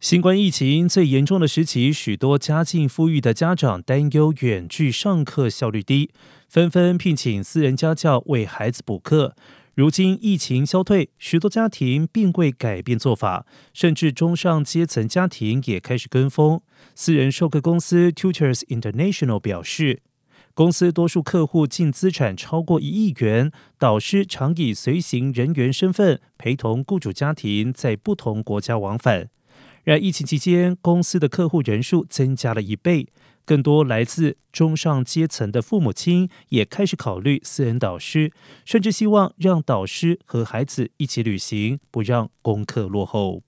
新冠疫情最严重的时期，许多家境富裕的家长担忧远距上课效率低，纷纷聘请私人家教为孩子补课。如今疫情消退，许多家庭并未改变做法，甚至中上阶层家庭也开始跟风。私人授课公司 Tutors International 表示，公司多数客户净资产超过一亿元，导师常以随行人员身份陪同雇主家庭在不同国家往返。然疫情期间，公司的客户人数增加了一倍，更多来自中上阶层的父母亲也开始考虑私人导师，甚至希望让导师和孩子一起旅行，不让功课落后。